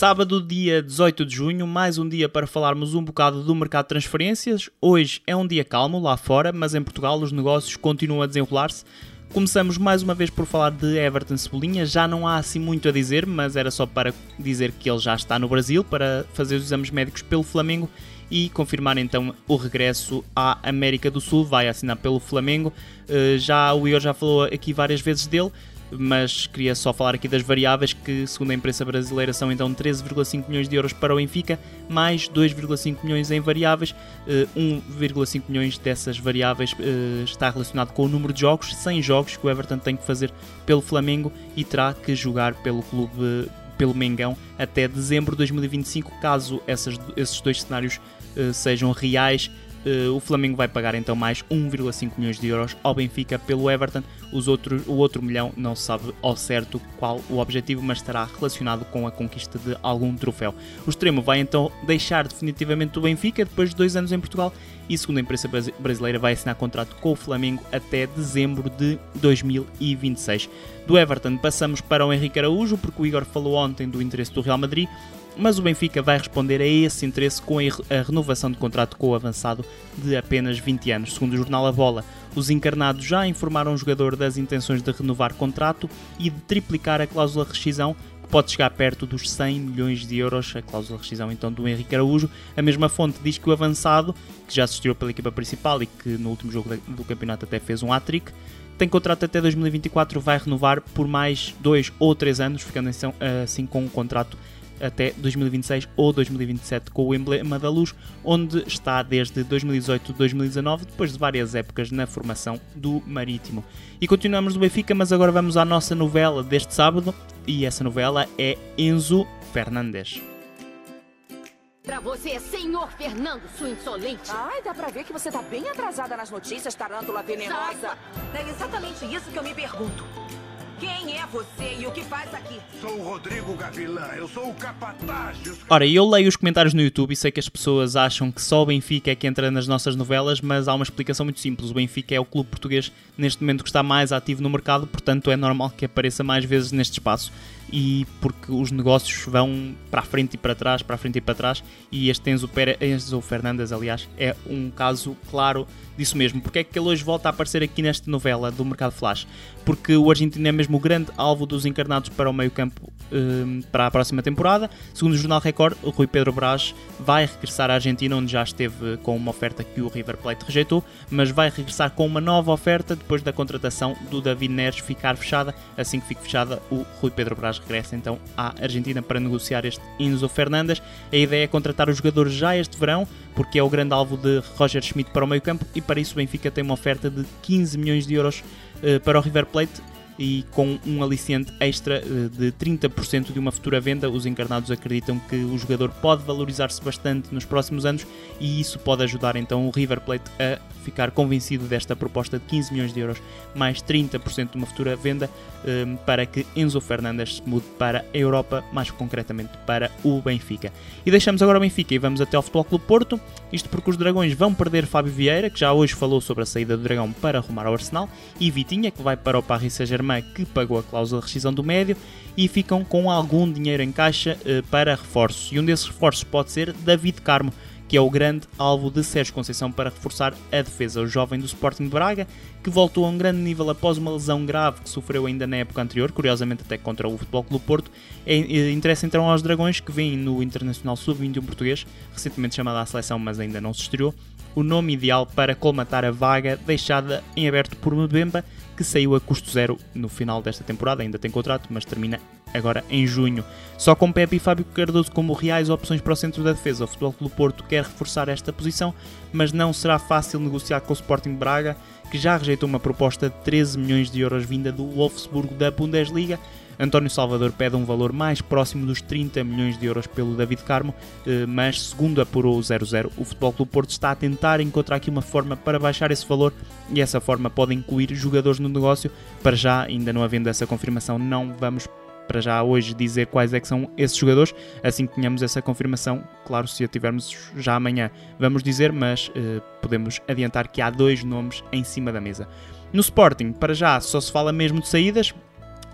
Sábado, dia 18 de junho, mais um dia para falarmos um bocado do mercado de transferências. Hoje é um dia calmo lá fora, mas em Portugal os negócios continuam a desenrolar-se. Começamos mais uma vez por falar de Everton Cebolinha. Já não há assim muito a dizer, mas era só para dizer que ele já está no Brasil para fazer os exames médicos pelo Flamengo e confirmar então o regresso à América do Sul. Vai assinar pelo Flamengo. Eh, já o Igor já falou aqui várias vezes dele mas queria só falar aqui das variáveis que, segundo a imprensa brasileira, são então 13,5 milhões de euros para o Benfica, mais 2,5 milhões em variáveis. 1,5 eh, milhões dessas variáveis eh, está relacionado com o número de jogos, 100 jogos que o Everton tem que fazer pelo Flamengo e terá que jogar pelo clube pelo Mengão até dezembro de 2025, caso essas, esses dois cenários uh, sejam reais. Uh, o Flamengo vai pagar então mais 1,5 milhões de euros ao Benfica pelo Everton. Os outros, o outro milhão não se sabe ao certo qual o objetivo, mas estará relacionado com a conquista de algum troféu. O extremo vai então deixar definitivamente o Benfica depois de dois anos em Portugal e, segundo a imprensa brasileira, vai assinar contrato com o Flamengo até dezembro de 2026. Do Everton passamos para o Henrique Araújo, porque o Igor falou ontem do interesse do Real Madrid mas o Benfica vai responder a esse interesse com a renovação de contrato com o avançado de apenas 20 anos. Segundo o jornal A Bola, os encarnados já informaram o jogador das intenções de renovar contrato e de triplicar a cláusula rescisão, pode chegar perto dos 100 milhões de euros, a cláusula de rescisão então do Henrique Araújo. A mesma fonte diz que o avançado, que já assistiu pela equipa principal e que no último jogo do campeonato até fez um hat-trick, tem contrato até 2024, vai renovar por mais 2 ou 3 anos, ficando assim, assim com um contrato até 2026 ou 2027 com o emblema da luz, onde está desde 2018-2019, depois de várias épocas na formação do Marítimo. E continuamos do Benfica, mas agora vamos à nossa novela deste sábado, e essa novela é Enzo Fernandes. Pra você, senhor Fernando, sua insolente. Ai, dá pra ver que você tá bem atrasada nas notícias, tarântula venenosa. É exatamente isso que eu me pergunto. Quem é você e o que faz aqui? Sou o Rodrigo Gavilã, eu sou o capataz. Ora, eu leio os comentários no YouTube e sei que as pessoas acham que só o Benfica é que entra nas nossas novelas, mas há uma explicação muito simples. O Benfica é o clube português neste momento que está mais ativo no mercado, portanto é normal que apareça mais vezes neste espaço e porque os negócios vão para a frente e para trás, para a frente e para trás, e este Enzo, Pera, Enzo Fernandes, aliás, é um caso claro disso mesmo. Porque é que ele hoje volta a aparecer aqui nesta novela do Mercado Flash? Porque o argentino é mesmo o grande alvo dos encarnados para o meio-campo um, para a próxima temporada. Segundo o Jornal Record, o Rui Pedro Braz vai regressar à Argentina, onde já esteve com uma oferta que o River Plate rejeitou, mas vai regressar com uma nova oferta depois da contratação do David Neres ficar fechada. Assim que fique fechada, o Rui Pedro Braz regressa então à Argentina para negociar este Enzo Fernandes. A ideia é contratar o jogador já este verão, porque é o grande alvo de Roger Schmidt para o meio-campo e para isso o Benfica tem uma oferta de 15 milhões de euros para o River Plate e com um aliciente extra eh, de 30% de uma futura venda. Os encarnados acreditam que o jogador pode valorizar-se bastante nos próximos anos e isso pode ajudar então o River Plate a ficar convencido desta proposta de 15 milhões de euros mais 30% de uma futura venda um, para que Enzo Fernandes mude para a Europa, mais concretamente para o Benfica. E deixamos agora o Benfica e vamos até ao Futebol Clube Porto, isto porque os Dragões vão perder Fábio Vieira, que já hoje falou sobre a saída do Dragão para arrumar ao Arsenal, e Vitinha, que vai para o Paris Saint-Germain, que pagou a cláusula de rescisão do médio, e ficam com algum dinheiro em caixa uh, para reforços. E um desses reforços pode ser David Carmo, que é o grande alvo de Sérgio Conceição para reforçar a defesa. O jovem do Sporting de Braga, que voltou a um grande nível após uma lesão grave que sofreu ainda na época anterior, curiosamente até contra o Futebol Clube Porto, é, é, interessa então aos Dragões, que vêm no Internacional Sub-21 português, recentemente chamado à seleção, mas ainda não se estreou, o nome ideal para colmatar a vaga deixada em aberto por Mbemba, que saiu a custo zero no final desta temporada, ainda tem contrato, mas termina agora em junho. Só com Pepe e Fábio Cardoso como reais opções para o centro da defesa, o Futebol Clube Porto quer reforçar esta posição, mas não será fácil negociar com o Sporting Braga, que já rejeitou uma proposta de 13 milhões de euros vinda do Wolfsburgo da Bundesliga, António Salvador pede um valor mais próximo dos 30 milhões de euros pelo David Carmo, eh, mas segundo apurou o 0-0, o Futebol Clube Porto está a tentar encontrar aqui uma forma para baixar esse valor e essa forma pode incluir jogadores no negócio. Para já, ainda não havendo essa confirmação, não vamos para já hoje dizer quais é que são esses jogadores. Assim que tenhamos essa confirmação, claro, se a tivermos já amanhã, vamos dizer, mas eh, podemos adiantar que há dois nomes em cima da mesa. No Sporting, para já, só se fala mesmo de saídas.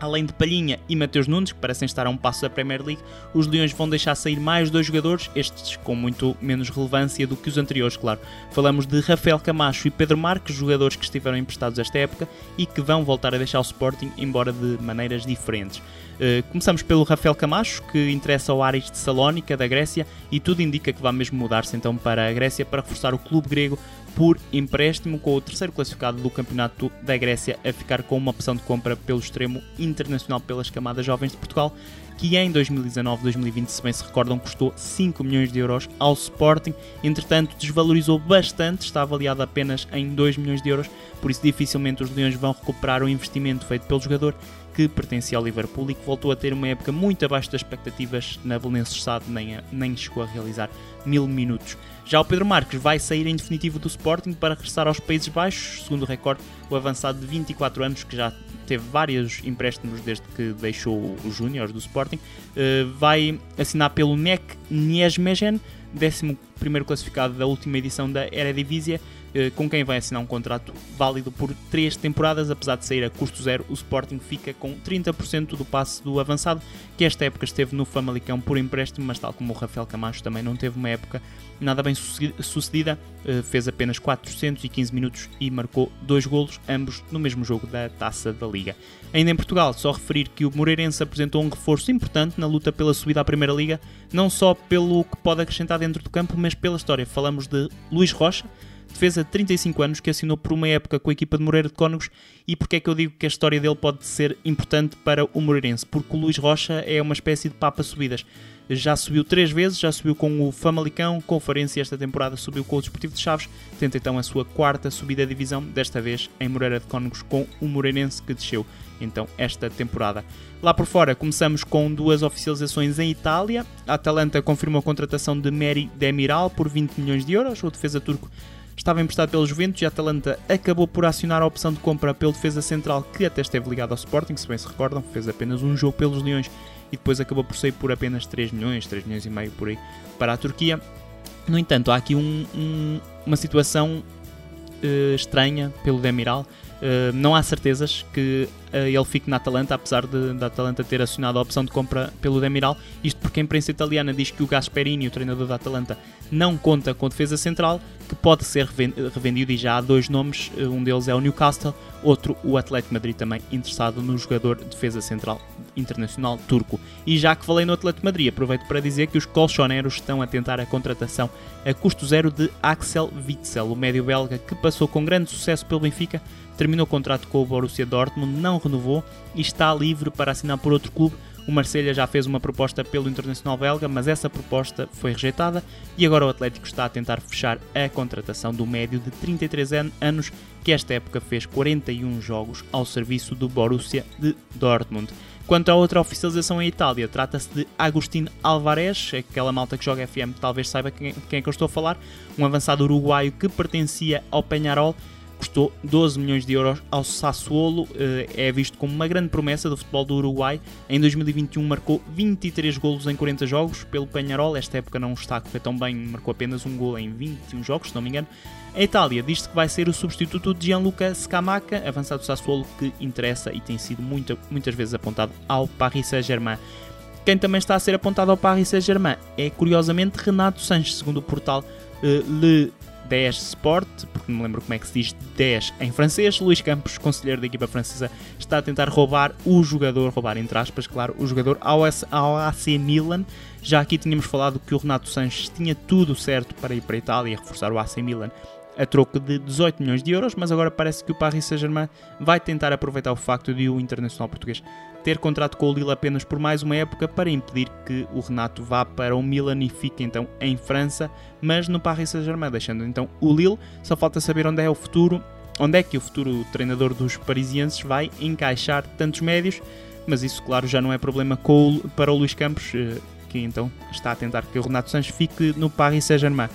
Além de Palhinha e Mateus Nunes, que parecem estar a um passo da Premier League, os Leões vão deixar sair mais dois jogadores, estes com muito menos relevância do que os anteriores, claro. Falamos de Rafael Camacho e Pedro Marques, jogadores que estiveram emprestados esta época e que vão voltar a deixar o Sporting, embora de maneiras diferentes. Uh, começamos pelo Rafael Camacho, que interessa ao Aris de Salónica, da Grécia, e tudo indica que vai mesmo mudar-se então para a Grécia para reforçar o clube grego por empréstimo, com o terceiro classificado do campeonato da Grécia a ficar com uma opção de compra pelo extremo internacional pelas camadas jovens de Portugal, que em 2019-2020, se bem se recordam, custou 5 milhões de euros ao Sporting. Entretanto, desvalorizou bastante, está avaliado apenas em 2 milhões de euros, por isso dificilmente os Leões vão recuperar o investimento feito pelo jogador que pertencia ao Liverpool e que voltou a ter uma época muito abaixo das expectativas na Belenenses Sade, nem, nem chegou a realizar mil minutos. Já o Pedro Marques vai sair em definitivo do Sporting para regressar aos Países Baixos, segundo o recorde, o avançado de 24 anos, que já teve vários empréstimos desde que deixou os Júniors do Sporting, eh, vai assinar pelo NEC Nijmegen, 11 classificado da última edição da Eredivisie, eh, com quem vai assinar um contrato válido por 3 temporadas, apesar de sair a custo zero, o Sporting fica com 30% do passe do avançado, que esta época esteve no Famalicão por empréstimo, mas tal como o Rafael Camacho também não teve uma época nada bem sucedida, eh, fez apenas 415 minutos e marcou dois golos, ambos no mesmo jogo da Taça da Liga. Ainda em Portugal, só referir que o Moreirense apresentou um reforço importante na luta pela subida à Primeira Liga, não só pelo que pode acrescentar dentro do campo, mas pela história. Falamos de Luís Rocha, defesa de 35 anos que assinou por uma época com a equipa de Moreira de Cónegos e porque é que eu digo que a história dele pode ser importante para o Moreirense? Porque o Luís Rocha é uma espécie de papa subidas. Já subiu três vezes, já subiu com o Famalicão, Conferência esta temporada subiu com o Desportivo de Chaves, tenta então a sua quarta subida da divisão, desta vez em Moreira de Cónegos com o Moreirense que desceu então esta temporada. Lá por fora começamos com duas oficializações em Itália. A Atalanta confirmou a contratação de Meri Demiral por 20 milhões de euros. O defesa turco estava emprestado pelo Juventus e a Atalanta acabou por acionar a opção de compra pelo defesa central que até esteve ligado ao Sporting, se bem se recordam, fez apenas um jogo pelos Leões e depois acabou por sair por apenas 3 milhões, 3 milhões e meio por aí para a Turquia. No entanto, há aqui um, um, uma situação uh, estranha pelo Demiral. Uh, não há certezas que ele fique na Atalanta, apesar de, da Atalanta ter acionado a opção de compra pelo Demiral. Isto porque a imprensa italiana diz que o Gasperini, o treinador da Atalanta, não conta com defesa central, que pode ser revendido e já há dois nomes, eh, um deles é o Newcastle, outro o Atlético Madrid também interessado no jogador de defesa central internacional turco. E já que falei no Atlético Madrid, aproveito para dizer que os colchoneros estão a tentar a contratação a custo zero de Axel Witzel, o médio belga que passou com grande sucesso pelo Benfica, terminou o contrato com o Borussia Dortmund, não renovou e está livre para assinar por outro clube o Marselha já fez uma proposta pelo Internacional belga, mas essa proposta foi rejeitada e agora o Atlético está a tentar fechar a contratação do médio de 33 anos, que esta época fez 41 jogos ao serviço do Borussia de Dortmund. Quanto à outra oficialização em Itália, trata-se de Agustin Alvarez, aquela malta que joga FM talvez saiba quem, quem é que eu estou a falar, um avançado uruguaio que pertencia ao Penharol custou 12 milhões de euros ao Sassuolo, eh, é visto como uma grande promessa do futebol do Uruguai. Em 2021 marcou 23 golos em 40 jogos pelo Penharol, esta época não está a correr tão bem, marcou apenas um gol em 21 jogos, se não me engano. A Itália diz-se que vai ser o substituto de Gianluca Scamacca, avançado do Sassuolo, que interessa e tem sido muita, muitas vezes apontado ao Paris Saint-Germain. Quem também está a ser apontado ao Paris Saint-Germain é, curiosamente, Renato Sanches, segundo o portal uh, Le 10 Sport, porque não me lembro como é que se diz 10 em francês. Luís Campos, conselheiro da equipa francesa, está a tentar roubar o jogador, roubar entre aspas, claro, o jogador ao, ao AC Milan. Já aqui tínhamos falado que o Renato Sanches tinha tudo certo para ir para a Itália e reforçar o AC Milan a troco de 18 milhões de euros, mas agora parece que o Paris Saint-Germain vai tentar aproveitar o facto de o Internacional Português ter contrato com o Lille apenas por mais uma época para impedir que o Renato vá para o Milan e fique então em França, mas no Paris Saint-Germain, deixando então o Lille. Só falta saber onde é o futuro, onde é que o futuro treinador dos parisienses vai encaixar tantos médios, mas isso, claro, já não é problema para o Luís Campos, eh, que então está a tentar que o Renato Sanches fique no Paris Saint-Germain.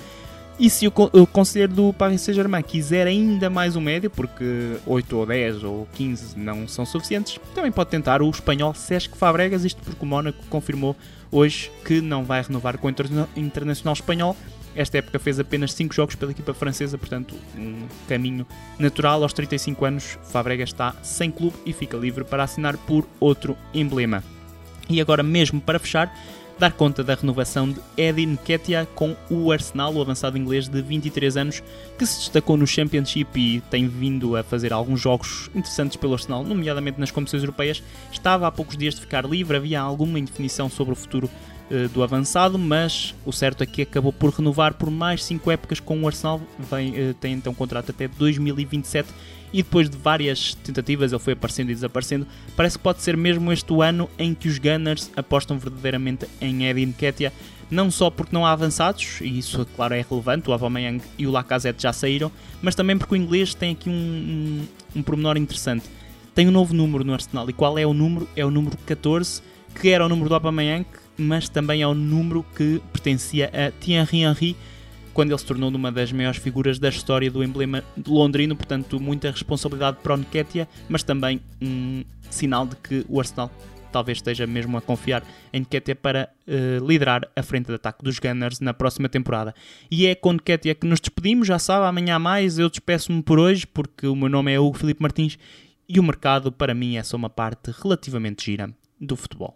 E se o, o conselheiro do Paris Saint-Germain quiser ainda mais um médio, porque 8 ou 10 ou 15 não são suficientes, também pode tentar o espanhol Sesc Fabregas, isto porque o Mónaco confirmou hoje que não vai renovar com o Internacional Espanhol esta época fez apenas 5 jogos pela equipa francesa, portanto, um caminho natural. Aos 35 anos, Fábregas está sem clube e fica livre para assinar por outro emblema. E agora, mesmo para fechar, dar conta da renovação de Eddie Nketiah com o Arsenal, o avançado inglês de 23 anos, que se destacou no Championship e tem vindo a fazer alguns jogos interessantes pelo Arsenal, nomeadamente nas competições europeias. Estava há poucos dias de ficar livre, havia alguma indefinição sobre o futuro do avançado, mas o certo é que acabou por renovar por mais 5 épocas com o Arsenal, Vem, uh, tem então contrato até 2027 e depois de várias tentativas ele foi aparecendo e desaparecendo, parece que pode ser mesmo este o ano em que os Gunners apostam verdadeiramente em Eddie Nketiah, não só porque não há avançados, e isso claro é relevante, o Aubameyang e o Lacazette já saíram, mas também porque o inglês tem aqui um, um, um pormenor interessante. Tem um novo número no Arsenal, e qual é o número? É o número 14, que era o número do Aubameyang, mas também é o número que pertencia a Thierry Henry, quando ele se tornou numa das maiores figuras da história do emblema londrino, portanto muita responsabilidade para o Nketiah, mas também um sinal de que o Arsenal talvez esteja mesmo a confiar em Nketiah para uh, liderar a frente de ataque dos Gunners na próxima temporada. E é com Nketiah que nos despedimos, já sabe, amanhã mais, eu despeço-me por hoje, porque o meu nome é Hugo Filipe Martins e o mercado para mim é só uma parte relativamente gira do futebol.